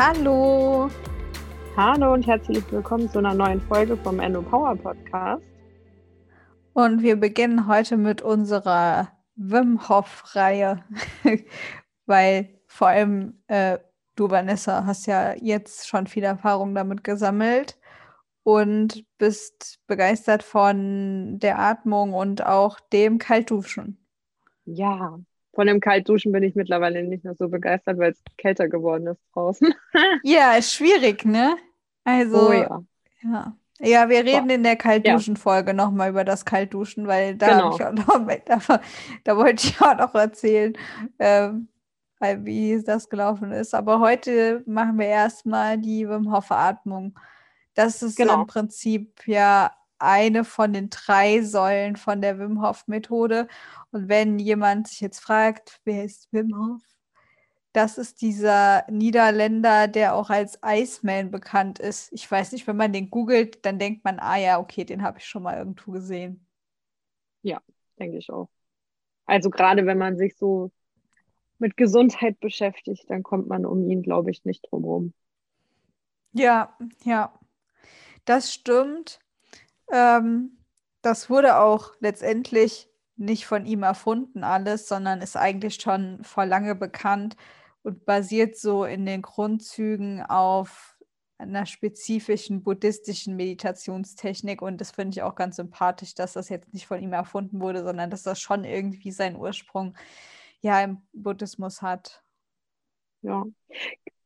Hallo. Hallo und herzlich willkommen zu einer neuen Folge vom Endo Power Podcast. Und wir beginnen heute mit unserer Wim Hof-Reihe, weil vor allem äh, du, Vanessa, hast ja jetzt schon viel Erfahrung damit gesammelt und bist begeistert von der Atmung und auch dem Kaltduschen. Ja, von dem Kaltduschen bin ich mittlerweile nicht mehr so begeistert, weil es kälter geworden ist draußen. ja, ist schwierig, ne? Also, oh ja. ja. Ja, wir reden Boah. in der Kaltduschen-Folge ja. nochmal über das Kaltduschen, weil da, genau. noch, da, da, wollte ich auch noch erzählen, ähm, wie das gelaufen ist. Aber heute machen wir erstmal die Wim Hof Atmung. Das ist genau. im Prinzip ja eine von den drei Säulen von der Wim Hof Methode. Und wenn jemand sich jetzt fragt, wer ist Wim Hof? Das ist dieser Niederländer, der auch als Iceman bekannt ist. Ich weiß nicht, wenn man den googelt, dann denkt man, ah ja, okay, den habe ich schon mal irgendwo gesehen. Ja, denke ich auch. Also gerade wenn man sich so mit Gesundheit beschäftigt, dann kommt man um ihn, glaube ich, nicht drum herum. Ja, ja. Das stimmt. Ähm, das wurde auch letztendlich nicht von ihm erfunden alles, sondern ist eigentlich schon vor lange bekannt und basiert so in den Grundzügen auf einer spezifischen buddhistischen Meditationstechnik. Und das finde ich auch ganz sympathisch, dass das jetzt nicht von ihm erfunden wurde, sondern dass das schon irgendwie seinen Ursprung ja im Buddhismus hat. Ja.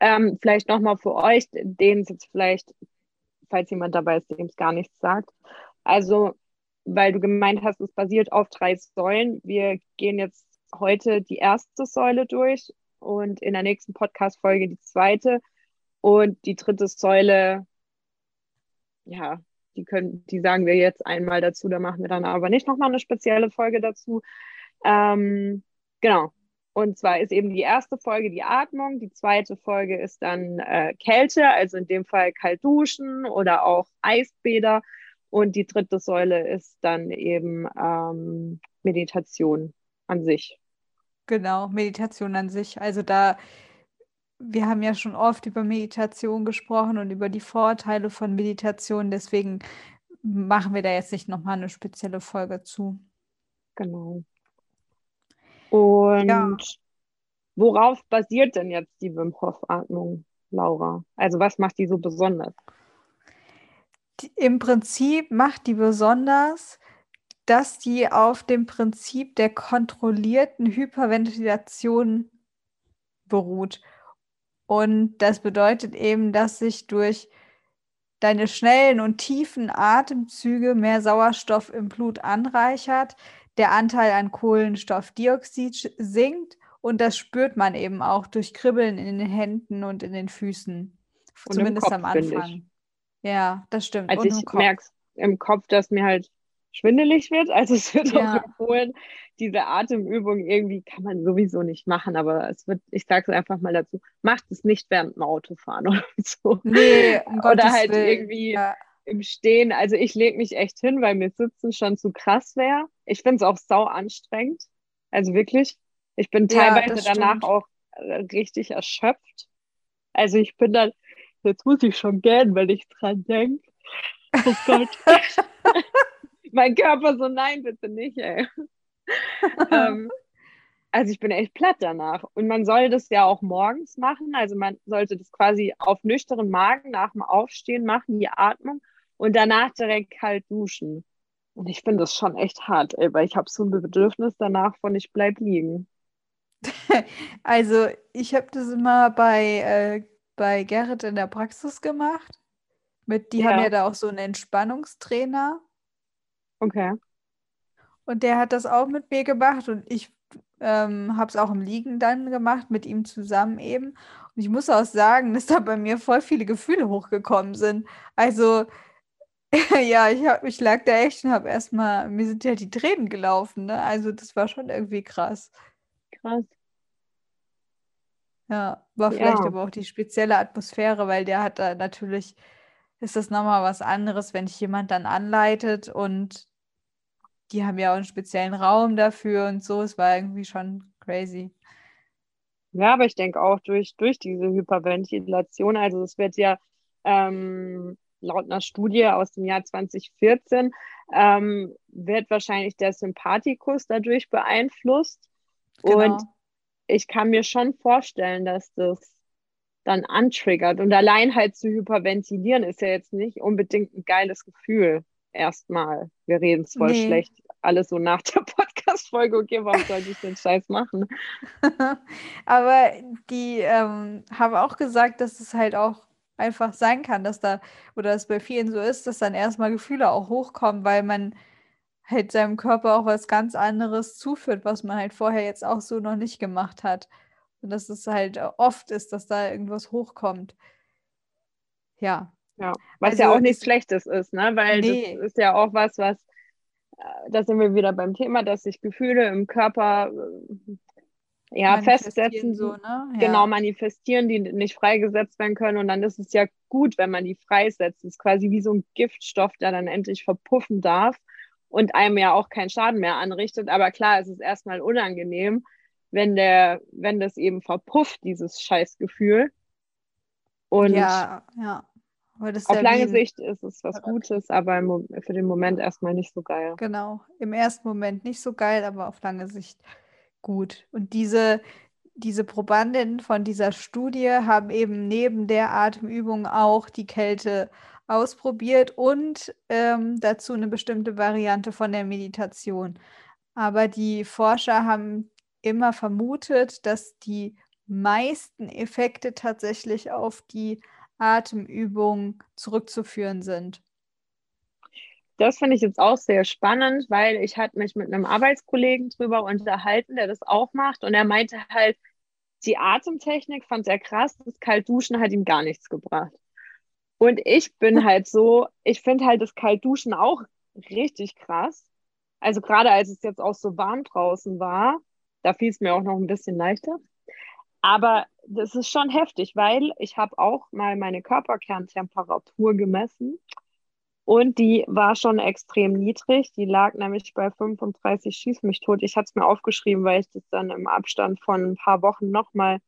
Ähm, vielleicht nochmal für euch, denen es jetzt vielleicht falls jemand dabei ist, dem es gar nichts sagt. Also, weil du gemeint hast, es basiert auf drei Säulen. Wir gehen jetzt heute die erste Säule durch und in der nächsten Podcast-Folge die zweite. Und die dritte Säule, ja, die können, die sagen wir jetzt einmal dazu, da machen wir dann aber nicht nochmal eine spezielle Folge dazu. Ähm, genau. Und zwar ist eben die erste Folge die Atmung, die zweite Folge ist dann äh, Kälte, also in dem Fall kalt duschen oder auch Eisbäder. Und die dritte Säule ist dann eben ähm, Meditation an sich. Genau, Meditation an sich. Also da, wir haben ja schon oft über Meditation gesprochen und über die Vorteile von Meditation. Deswegen machen wir da jetzt nicht nochmal eine spezielle Folge zu. Genau. Und ja. worauf basiert denn jetzt die Wim Hof Atmung, Laura? Also was macht die so besonders? Im Prinzip macht die besonders, dass die auf dem Prinzip der kontrollierten Hyperventilation beruht. Und das bedeutet eben, dass sich durch deine schnellen und tiefen Atemzüge mehr Sauerstoff im Blut anreichert, der Anteil an Kohlenstoffdioxid sinkt und das spürt man eben auch durch Kribbeln in den Händen und in den Füßen. Und Zumindest Kopf, am Anfang. Ja, das stimmt. Also und ich merke im Kopf, dass mir halt schwindelig wird. Also es wird ja. auch empfohlen, diese Atemübung irgendwie kann man sowieso nicht machen, aber es wird, ich sage es einfach mal dazu, macht es nicht während dem Autofahren oder so. Nee, um oder halt Willen. irgendwie ja im Stehen, also ich lege mich echt hin, weil mir Sitzen schon zu krass wäre. Ich finde es auch sau anstrengend. Also wirklich. Ich bin teilweise ja, danach auch äh, richtig erschöpft. Also ich bin dann, jetzt muss ich schon gähnen, wenn ich dran denke. Oh Gott. mein Körper so, nein, bitte nicht, ey. ähm, also ich bin echt platt danach. Und man soll das ja auch morgens machen. Also man sollte das quasi auf nüchternen Magen nach dem Aufstehen machen, die Atmung und danach direkt kalt duschen. Und ich finde das schon echt hart, ey, weil ich habe so ein Bedürfnis danach von ich bleib liegen. Also ich habe das immer bei, äh, bei Gerrit in der Praxis gemacht. Mit, die ja. haben ja da auch so einen Entspannungstrainer. Okay. Und der hat das auch mit mir gemacht und ich ähm, habe es auch im Liegen dann gemacht, mit ihm zusammen eben. Und ich muss auch sagen, dass da bei mir voll viele Gefühle hochgekommen sind. Also ja, ich, hab, ich lag da echt und habe erstmal, mir sind ja die Tränen gelaufen, ne? Also das war schon irgendwie krass. Krass. Ja, war vielleicht ja. aber auch die spezielle Atmosphäre, weil der hat da natürlich, ist das nochmal was anderes, wenn dich jemand dann anleitet und die haben ja auch einen speziellen Raum dafür und so. Es war irgendwie schon crazy. Ja, aber ich denke auch durch, durch diese Hyperventilation, also es wird ja ähm, laut einer Studie aus dem Jahr 2014, ähm, wird wahrscheinlich der Sympathikus dadurch beeinflusst. Genau. Und ich kann mir schon vorstellen, dass das dann antriggert. Und allein halt zu hyperventilieren ist ja jetzt nicht unbedingt ein geiles Gefühl. Erstmal. Wir reden es voll nee. schlecht. Alles so nach der Podcast-Folge. Okay, warum sollte ich den Scheiß machen? Aber die ähm, haben auch gesagt, dass es halt auch einfach sein kann, dass da, oder es bei vielen so ist, dass dann erstmal Gefühle auch hochkommen, weil man halt seinem Körper auch was ganz anderes zuführt, was man halt vorher jetzt auch so noch nicht gemacht hat. Und dass es halt oft ist, dass da irgendwas hochkommt. Ja. Ja, was also, ja auch nichts Schlechtes ist, ne? Weil nee. das ist ja auch was, was, äh, da sind wir wieder beim Thema, dass sich Gefühle im Körper äh, ja, festsetzen, so, ne? ja. genau, manifestieren, die nicht freigesetzt werden können. Und dann ist es ja gut, wenn man die freisetzt. Das ist quasi wie so ein Giftstoff, der dann endlich verpuffen darf und einem ja auch keinen Schaden mehr anrichtet. Aber klar, es ist erstmal unangenehm, wenn der, wenn das eben verpufft, dieses Scheißgefühl. Und ja, ja. auf lange Sicht ist es was Gutes, aber für den Moment erstmal nicht so geil. Genau, im ersten Moment nicht so geil, aber auf lange Sicht gut. Und diese, diese Probandinnen von dieser Studie haben eben neben der Atemübung auch die Kälte ausprobiert und ähm, dazu eine bestimmte Variante von der Meditation. Aber die Forscher haben immer vermutet, dass die meisten Effekte tatsächlich auf die Atemübung zurückzuführen sind. Das finde ich jetzt auch sehr spannend, weil ich hatte mich mit einem Arbeitskollegen drüber unterhalten, der das auch macht und er meinte halt, die Atemtechnik fand er krass, das Kaltduschen hat ihm gar nichts gebracht. Und ich bin halt so, ich finde halt das Kaltduschen auch richtig krass. Also gerade als es jetzt auch so warm draußen war, da fiel es mir auch noch ein bisschen leichter. Aber das ist schon heftig, weil ich habe auch mal meine Körperkerntemperatur gemessen und die war schon extrem niedrig. Die lag nämlich bei 35 Schieß mich tot. Ich hatte es mir aufgeschrieben, weil ich das dann im Abstand von ein paar Wochen nochmal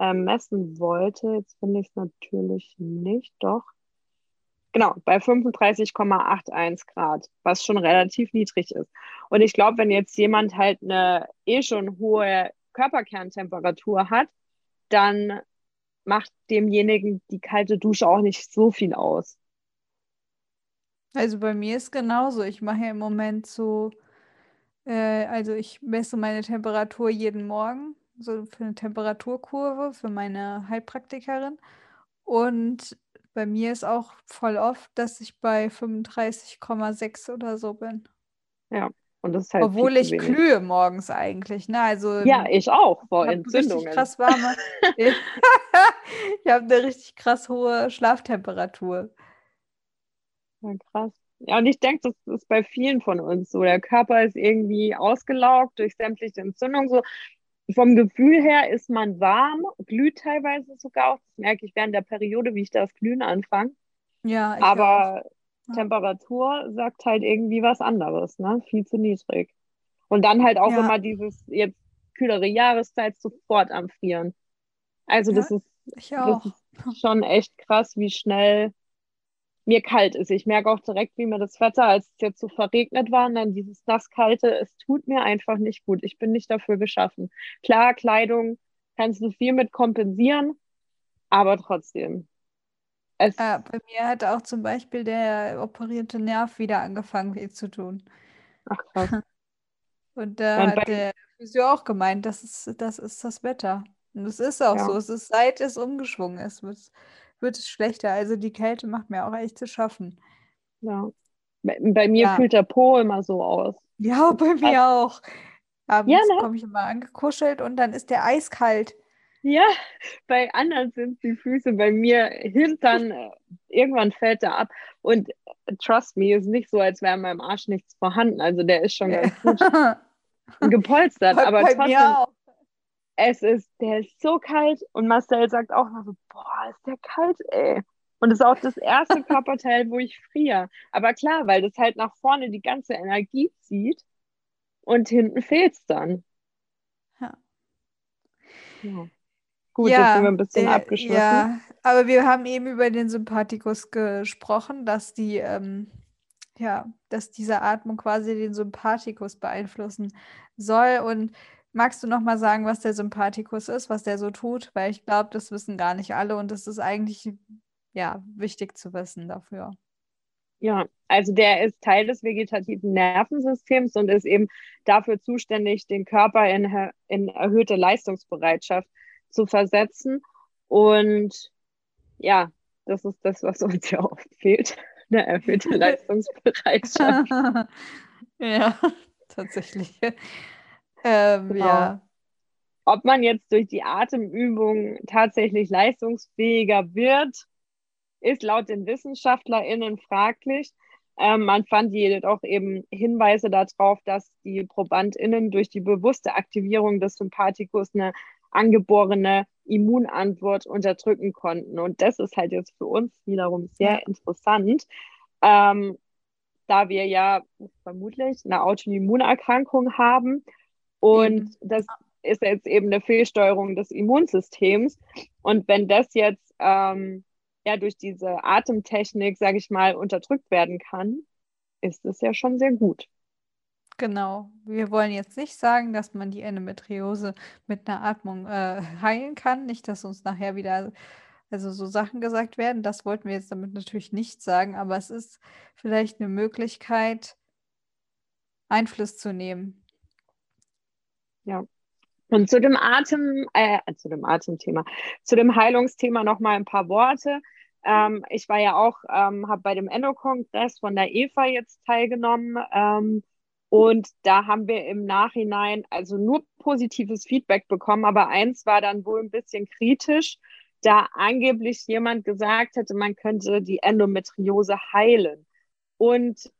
äh, messen wollte. Jetzt finde ich es natürlich nicht, doch. Genau, bei 35,81 Grad, was schon relativ niedrig ist. Und ich glaube, wenn jetzt jemand halt eine eh schon hohe Körperkerntemperatur hat, dann macht demjenigen die kalte Dusche auch nicht so viel aus. Also bei mir ist genauso. Ich mache ja im Moment so, äh, also ich messe meine Temperatur jeden Morgen, so für eine Temperaturkurve für meine Heilpraktikerin. Und bei mir ist auch voll oft, dass ich bei 35,6 oder so bin. Ja, und das ist halt Obwohl ich glühe morgens eigentlich, ne? Also ja, ich auch vor Entzündungen. Krass warme. ich habe eine richtig krass hohe Schlaftemperatur. Ja, krass. Ja, und ich denke, das ist bei vielen von uns so. Der Körper ist irgendwie ausgelaugt durch sämtliche Entzündungen. So vom Gefühl her ist man warm, glüht teilweise sogar auch. Das merke ich während der Periode, wie ich das Glühen anfange. Ja, aber auch. Temperatur sagt halt irgendwie was anderes, ne? Viel zu niedrig. Und dann halt auch ja. immer dieses jetzt kühlere Jahreszeit sofort am Frieren. Also ja, das ist, das ist schon echt krass, wie schnell mir kalt ist. Ich merke auch direkt, wie mir das Wetter, als es jetzt so verregnet war, und dann dieses nasskalte, es tut mir einfach nicht gut. Ich bin nicht dafür geschaffen. Klar, Kleidung kannst du viel mit kompensieren, aber trotzdem. Es äh, bei mir hat auch zum Beispiel der operierte Nerv wieder angefangen, weh zu tun. Ach krass. Und da hat der Physio auch gemeint, das ist, das ist das Wetter. Und es ist auch ja. so. Es ist, seit es umgeschwungen ist, wird es schlechter. Also die Kälte macht mir auch echt zu schaffen. Ja. Bei, bei mir ja. fühlt der Po immer so aus. Ja, bei mir also, auch. Abends ja, ne? komme ich immer angekuschelt und dann ist der eiskalt. Ja, bei anderen sind die Füße, bei mir Hintern, äh, irgendwann fällt er ab. Und äh, trust me, ist nicht so, als wäre in meinem Arsch nichts vorhanden. Also der ist schon ganz gut gepolstert. Bei, aber bei trotzdem, es ist, der ist so kalt und Marcel sagt auch noch so, boah, ist der kalt, ey. Und das ist auch das erste Körperteil, wo ich friere. Aber klar, weil das halt nach vorne die ganze Energie zieht und hinten fehlt es dann. Ja. ja. Gut, ja, jetzt sind wir ein bisschen der, abgeschlossen. Ja, aber wir haben eben über den Sympathikus gesprochen, dass die, ähm, ja, dass diese Atmung quasi den Sympathikus beeinflussen soll. Und magst du noch mal sagen, was der Sympathikus ist, was der so tut? Weil ich glaube, das wissen gar nicht alle und das ist eigentlich ja wichtig zu wissen dafür. Ja, also der ist Teil des vegetativen Nervensystems und ist eben dafür zuständig, den Körper in, in erhöhte Leistungsbereitschaft zu versetzen. Und ja, das ist das, was uns ja oft fehlt, eine erhöhte Leistungsbereitschaft. ja, tatsächlich. Ähm, genau. Ja. Ob man jetzt durch die Atemübung tatsächlich leistungsfähiger wird, ist laut den WissenschaftlerInnen fraglich. Ähm, man fand jedoch eben Hinweise darauf, dass die ProbandInnen durch die bewusste Aktivierung des Sympathikus eine angeborene Immunantwort unterdrücken konnten. Und das ist halt jetzt für uns wiederum sehr interessant, ähm, da wir ja vermutlich eine Autoimmunerkrankung haben. Und das ist jetzt eben eine Fehlsteuerung des Immunsystems. Und wenn das jetzt ähm, ja durch diese Atemtechnik, sage ich mal, unterdrückt werden kann, ist es ja schon sehr gut. Genau. Wir wollen jetzt nicht sagen, dass man die Endometriose mit einer Atmung äh, heilen kann. Nicht, dass uns nachher wieder also so Sachen gesagt werden. Das wollten wir jetzt damit natürlich nicht sagen, aber es ist vielleicht eine Möglichkeit, Einfluss zu nehmen. Ja. Und zu dem Atem, äh, zu dem Atemthema, zu dem Heilungsthema noch mal ein paar Worte. Ähm, ich war ja auch, ähm, habe bei dem Endo-Kongress von der EVA jetzt teilgenommen. Ähm, und da haben wir im Nachhinein also nur positives Feedback bekommen, aber eins war dann wohl ein bisschen kritisch, da angeblich jemand gesagt hätte, man könnte die Endometriose heilen. Und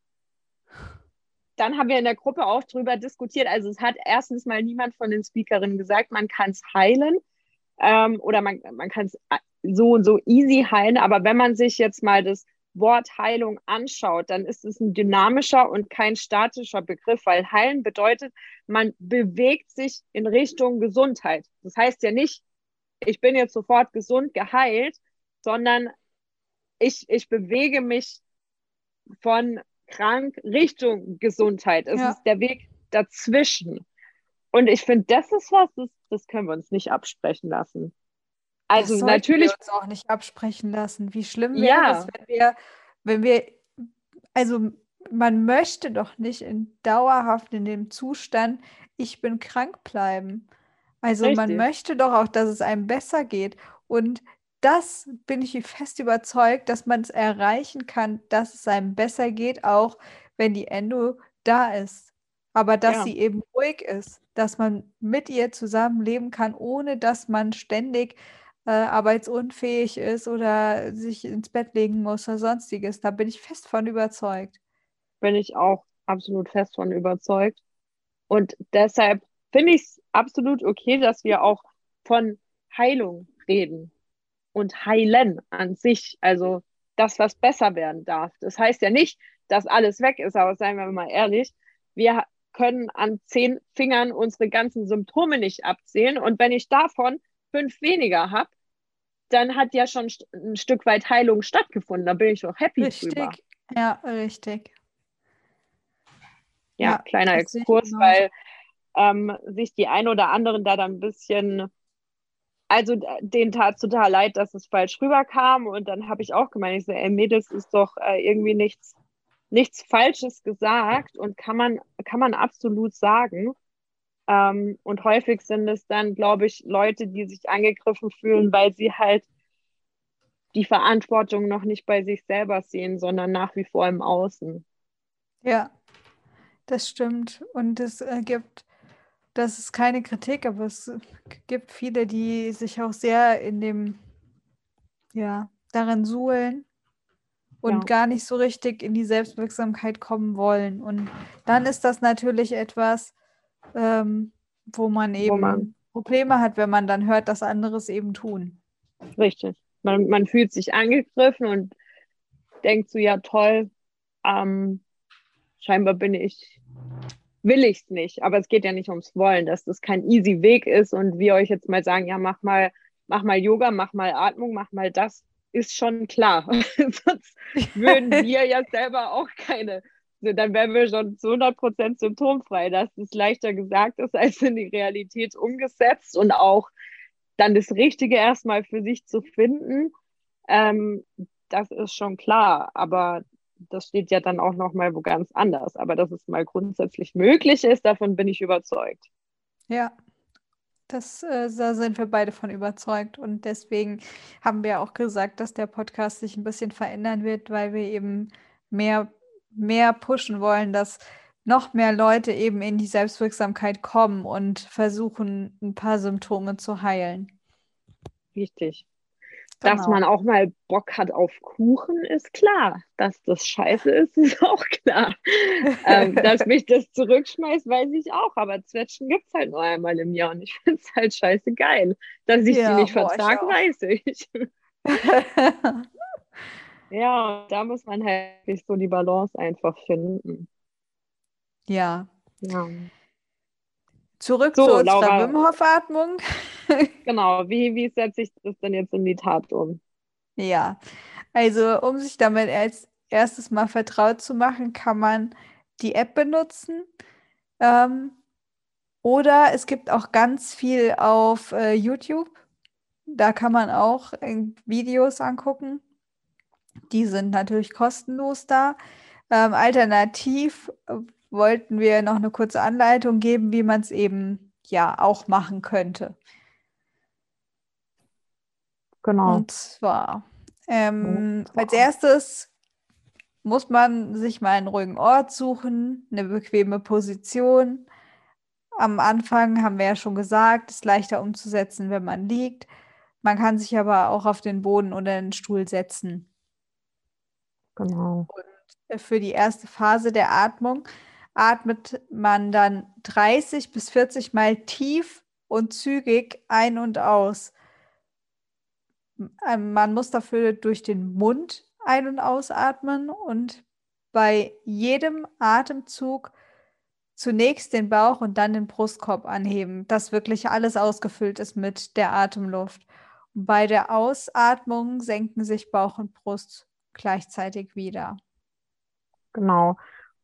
dann haben wir in der Gruppe auch drüber diskutiert. Also es hat erstens mal niemand von den Speakerinnen gesagt, man kann es heilen ähm, oder man, man kann es so und so easy heilen. Aber wenn man sich jetzt mal das Wort Heilung anschaut, dann ist es ein dynamischer und kein statischer Begriff, weil heilen bedeutet, man bewegt sich in Richtung Gesundheit. Das heißt ja nicht, ich bin jetzt sofort gesund geheilt, sondern ich, ich bewege mich von krank Richtung Gesundheit. Es ja. ist der Weg dazwischen. Und ich finde, das ist was, das, das können wir uns nicht absprechen lassen. Also das natürlich. Wir uns auch nicht absprechen lassen. Wie schlimm wäre ja. es, wenn wir, wenn wir, also man möchte doch nicht in dauerhaft in dem Zustand, ich bin krank bleiben. Also Richtig. man möchte doch auch, dass es einem besser geht. Und das bin ich fest überzeugt, dass man es erreichen kann, dass es einem besser geht, auch wenn die Endo da ist. Aber dass ja. sie eben ruhig ist, dass man mit ihr zusammenleben kann, ohne dass man ständig äh, arbeitsunfähig ist oder sich ins Bett legen muss oder sonstiges. Da bin ich fest von überzeugt. Bin ich auch absolut fest von überzeugt. Und deshalb finde ich es absolut okay, dass wir auch von Heilung reden und heilen an sich. Also das, was besser werden darf. Das heißt ja nicht, dass alles weg ist, aber seien wir mal ehrlich, wir können an zehn Fingern unsere ganzen Symptome nicht abzählen. Und wenn ich davon fünf weniger habe, dann hat ja schon ein Stück weit Heilung stattgefunden. Da bin ich auch happy richtig. drüber. Ja, richtig. Ja, ja kleiner Exkurs, weil ähm, sich die ein oder anderen da dann ein bisschen, also denen tat total leid, dass es falsch rüberkam. Und dann habe ich auch gemeint, ich so, ey, Mädels ist doch äh, irgendwie nichts, nichts Falsches gesagt und kann man, kann man absolut sagen. Ähm, und häufig sind es dann, glaube ich, Leute, die sich angegriffen fühlen, weil sie halt die Verantwortung noch nicht bei sich selber sehen, sondern nach wie vor im Außen. Ja, das stimmt. Und es äh, gibt, das ist keine Kritik, aber es gibt viele, die sich auch sehr in dem, ja, darin suhlen und ja. gar nicht so richtig in die Selbstwirksamkeit kommen wollen. Und dann ist das natürlich etwas, ähm, wo man eben wo man, Probleme hat, wenn man dann hört, dass andere es eben tun. Richtig. Man, man fühlt sich angegriffen und denkt so, ja toll, ähm, scheinbar bin ich, will ich es nicht. Aber es geht ja nicht ums Wollen, dass das kein easy Weg ist und wir euch jetzt mal sagen, ja, mach mal mach mal Yoga, mach mal Atmung, mach mal das, ist schon klar. Sonst würden wir ja selber auch keine, dann wären wir schon zu 100 Prozent symptomfrei, dass es leichter gesagt ist, als in die Realität umgesetzt und auch dann das Richtige erstmal für sich zu finden. Ähm, das ist schon klar, aber das steht ja dann auch noch mal wo ganz anders. Aber dass es mal grundsätzlich möglich ist, davon bin ich überzeugt. Ja, das, äh, da sind wir beide von überzeugt. Und deswegen haben wir auch gesagt, dass der Podcast sich ein bisschen verändern wird, weil wir eben mehr, mehr pushen wollen, dass noch mehr Leute eben in die Selbstwirksamkeit kommen und versuchen, ein paar Symptome zu heilen. Richtig. Genau. Dass man auch mal Bock hat auf Kuchen, ist klar. Dass das scheiße ist, ist auch klar. ähm, dass mich das zurückschmeißt, weiß ich auch. Aber Zwetschgen gibt es halt nur einmal im Jahr und ich finde es halt scheiße geil. Dass ich ja, die nicht vertrage, weiß ich. ja, da muss man halt so die Balance einfach finden. Ja. Ja. Zurück so, zu unserer Wim Hof Atmung. Genau, wie, wie setze ich das denn jetzt in die Tat um? Ja, also um sich damit als erstes mal vertraut zu machen, kann man die App benutzen. Ähm, oder es gibt auch ganz viel auf äh, YouTube. Da kann man auch äh, Videos angucken. Die sind natürlich kostenlos da. Ähm, alternativ äh, wollten wir noch eine kurze Anleitung geben, wie man es eben ja auch machen könnte. Genau. Und zwar, ähm, als erstes muss man sich mal einen ruhigen Ort suchen, eine bequeme Position. Am Anfang haben wir ja schon gesagt, ist leichter umzusetzen, wenn man liegt. Man kann sich aber auch auf den Boden oder den Stuhl setzen. Genau. Und für die erste Phase der Atmung atmet man dann 30 bis 40 Mal tief und zügig ein und aus. Ähm, man muss dafür durch den Mund ein- und ausatmen und bei jedem Atemzug zunächst den Bauch und dann den Brustkorb anheben, dass wirklich alles ausgefüllt ist mit der Atemluft. Und bei der Ausatmung senken sich Bauch und Brust gleichzeitig wieder. Genau.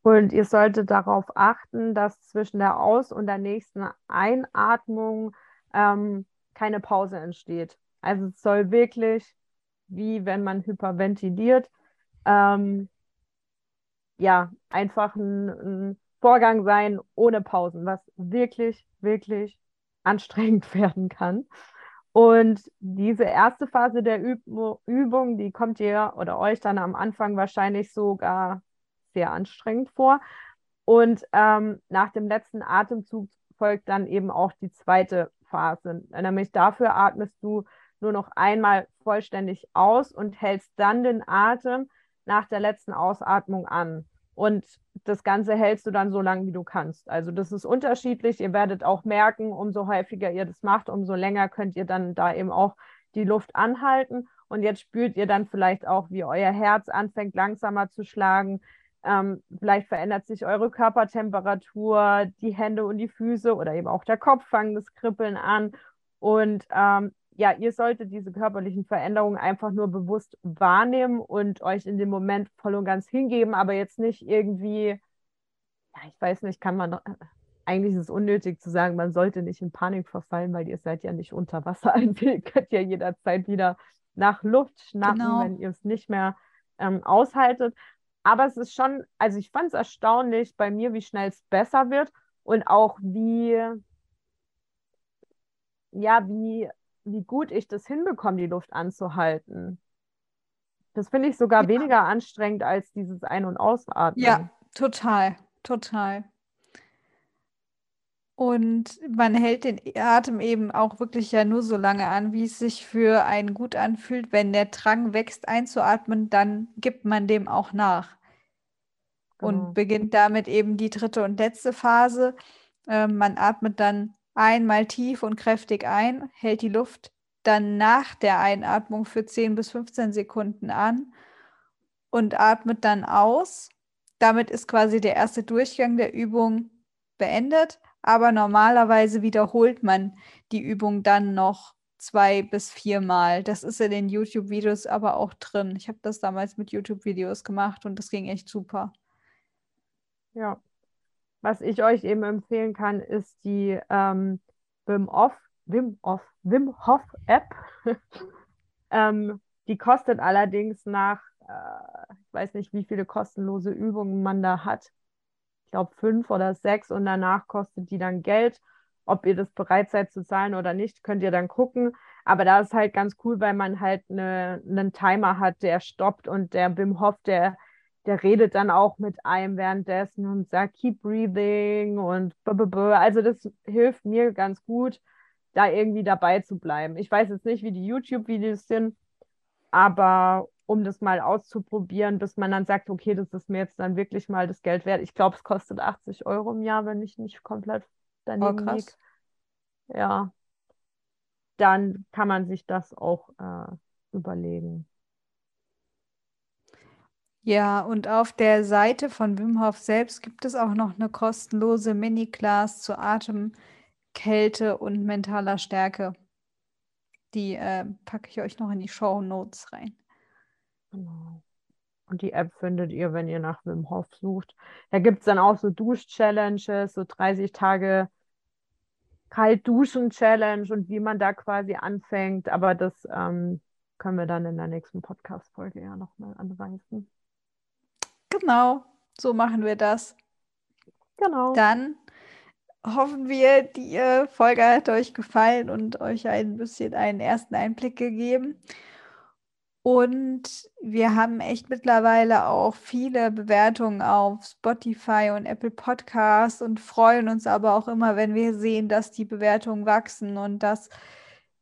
Und ihr solltet darauf achten, dass zwischen der Aus- und der nächsten Einatmung ähm, keine Pause entsteht. Also es soll wirklich, wie wenn man hyperventiliert, ähm, ja, einfach ein, ein Vorgang sein ohne Pausen, was wirklich, wirklich anstrengend werden kann. Und diese erste Phase der Üb Übung, die kommt ihr oder euch dann am Anfang wahrscheinlich sogar sehr anstrengend vor. Und ähm, nach dem letzten Atemzug folgt dann eben auch die zweite Phase. Nämlich dafür atmest du nur noch einmal vollständig aus und hältst dann den Atem nach der letzten Ausatmung an. Und das Ganze hältst du dann so lange, wie du kannst. Also das ist unterschiedlich. Ihr werdet auch merken, umso häufiger ihr das macht, umso länger könnt ihr dann da eben auch die Luft anhalten. Und jetzt spürt ihr dann vielleicht auch, wie euer Herz anfängt langsamer zu schlagen. Ähm, vielleicht verändert sich eure Körpertemperatur, die Hände und die Füße oder eben auch der Kopf fangen das Kribbeln an. Und ähm, ja, ihr solltet diese körperlichen Veränderungen einfach nur bewusst wahrnehmen und euch in dem Moment voll und ganz hingeben, aber jetzt nicht irgendwie, ja, ich weiß nicht, kann man, eigentlich ist es unnötig zu sagen, man sollte nicht in Panik verfallen, weil ihr seid ja nicht unter Wasser. Also ihr könnt ja jederzeit wieder nach Luft schnappen, genau. wenn ihr es nicht mehr ähm, aushaltet. Aber es ist schon, also ich fand es erstaunlich bei mir, wie schnell es besser wird und auch wie, ja, wie wie gut ich das hinbekomme, die Luft anzuhalten. Das finde ich sogar ja. weniger anstrengend als dieses Ein- und Ausatmen. Ja, total, total. Und man hält den Atem eben auch wirklich ja nur so lange an, wie es sich für einen gut anfühlt. Wenn der Drang wächst, einzuatmen, dann gibt man dem auch nach. Genau. Und beginnt damit eben die dritte und letzte Phase. Äh, man atmet dann Einmal tief und kräftig ein, hält die Luft dann nach der Einatmung für 10 bis 15 Sekunden an und atmet dann aus. Damit ist quasi der erste Durchgang der Übung beendet, aber normalerweise wiederholt man die Übung dann noch zwei bis viermal. Das ist in den YouTube-Videos aber auch drin. Ich habe das damals mit YouTube-Videos gemacht und das ging echt super. Ja. Was ich euch eben empfehlen kann, ist die ähm, Wim Hof, Wim Hof, Wim Hof App. ähm, die kostet allerdings nach, äh, ich weiß nicht, wie viele kostenlose Übungen man da hat. Ich glaube fünf oder sechs und danach kostet die dann Geld. Ob ihr das bereit seid zu zahlen oder nicht, könnt ihr dann gucken. Aber da ist halt ganz cool, weil man halt eine, einen Timer hat, der stoppt und der Wim Hof, der, der redet dann auch mit einem währenddessen und sagt, keep breathing und blablabla. also das hilft mir ganz gut, da irgendwie dabei zu bleiben. Ich weiß jetzt nicht, wie die YouTube-Videos sind, aber um das mal auszuprobieren, bis man dann sagt, okay, das ist mir jetzt dann wirklich mal das Geld wert. Ich glaube, es kostet 80 Euro im Jahr, wenn ich nicht komplett daneben oh, liege. Ja, dann kann man sich das auch äh, überlegen. Ja, und auf der Seite von Wim Hof selbst gibt es auch noch eine kostenlose Mini-Class zu Atem, Kälte und mentaler Stärke. Die äh, packe ich euch noch in die Show Notes rein. Genau. Und die App findet ihr, wenn ihr nach Wim Hof sucht. Da gibt es dann auch so Dusch-Challenges, so 30 Tage Kalt-Duschen-Challenge und wie man da quasi anfängt. Aber das ähm, können wir dann in der nächsten Podcast-Folge ja nochmal anreißen. Genau, so machen wir das. Genau. Dann hoffen wir, die äh, Folge hat euch gefallen und euch ein bisschen einen ersten Einblick gegeben. Und wir haben echt mittlerweile auch viele Bewertungen auf Spotify und Apple Podcasts und freuen uns aber auch immer, wenn wir sehen, dass die Bewertungen wachsen und dass,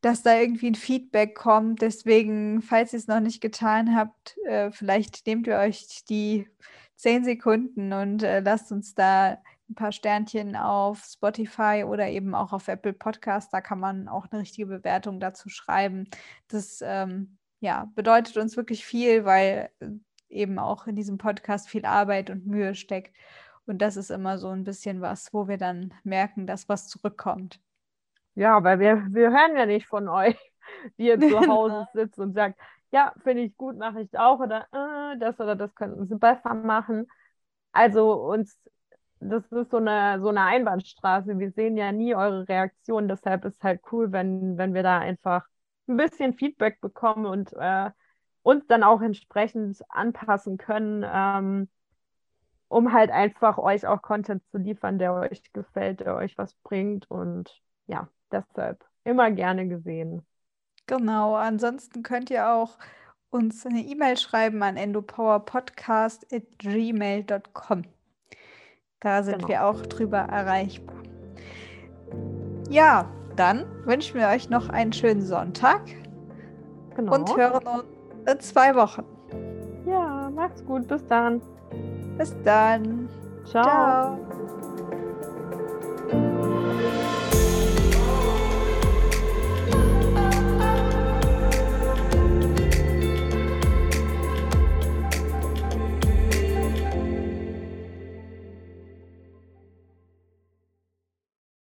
dass da irgendwie ein Feedback kommt. Deswegen, falls ihr es noch nicht getan habt, äh, vielleicht nehmt ihr euch die zehn Sekunden und äh, lasst uns da ein paar Sternchen auf Spotify oder eben auch auf Apple Podcast. Da kann man auch eine richtige Bewertung dazu schreiben. Das ähm, ja, bedeutet uns wirklich viel, weil äh, eben auch in diesem Podcast viel Arbeit und Mühe steckt. Und das ist immer so ein bisschen was, wo wir dann merken, dass was zurückkommt. Ja, weil wir, wir hören ja nicht von euch, wie ihr zu Hause sitzt und sagt, ja, finde ich gut, mache ich auch oder äh, das oder das könnten sie besser machen. Also uns, das ist so eine, so eine Einbahnstraße. Wir sehen ja nie eure Reaktion, deshalb ist halt cool, wenn, wenn wir da einfach ein bisschen Feedback bekommen und äh, uns dann auch entsprechend anpassen können, ähm, um halt einfach euch auch Content zu liefern, der euch gefällt, der euch was bringt. Und ja, deshalb immer gerne gesehen. Genau, ansonsten könnt ihr auch uns eine E-Mail schreiben an endopowerpodcast.gmail.com. Da sind genau. wir auch drüber erreichbar. Ja, dann wünschen wir euch noch einen schönen Sonntag genau. und hören uns in zwei Wochen. Ja, macht's gut. Bis dann. Bis dann. Ciao. Ciao.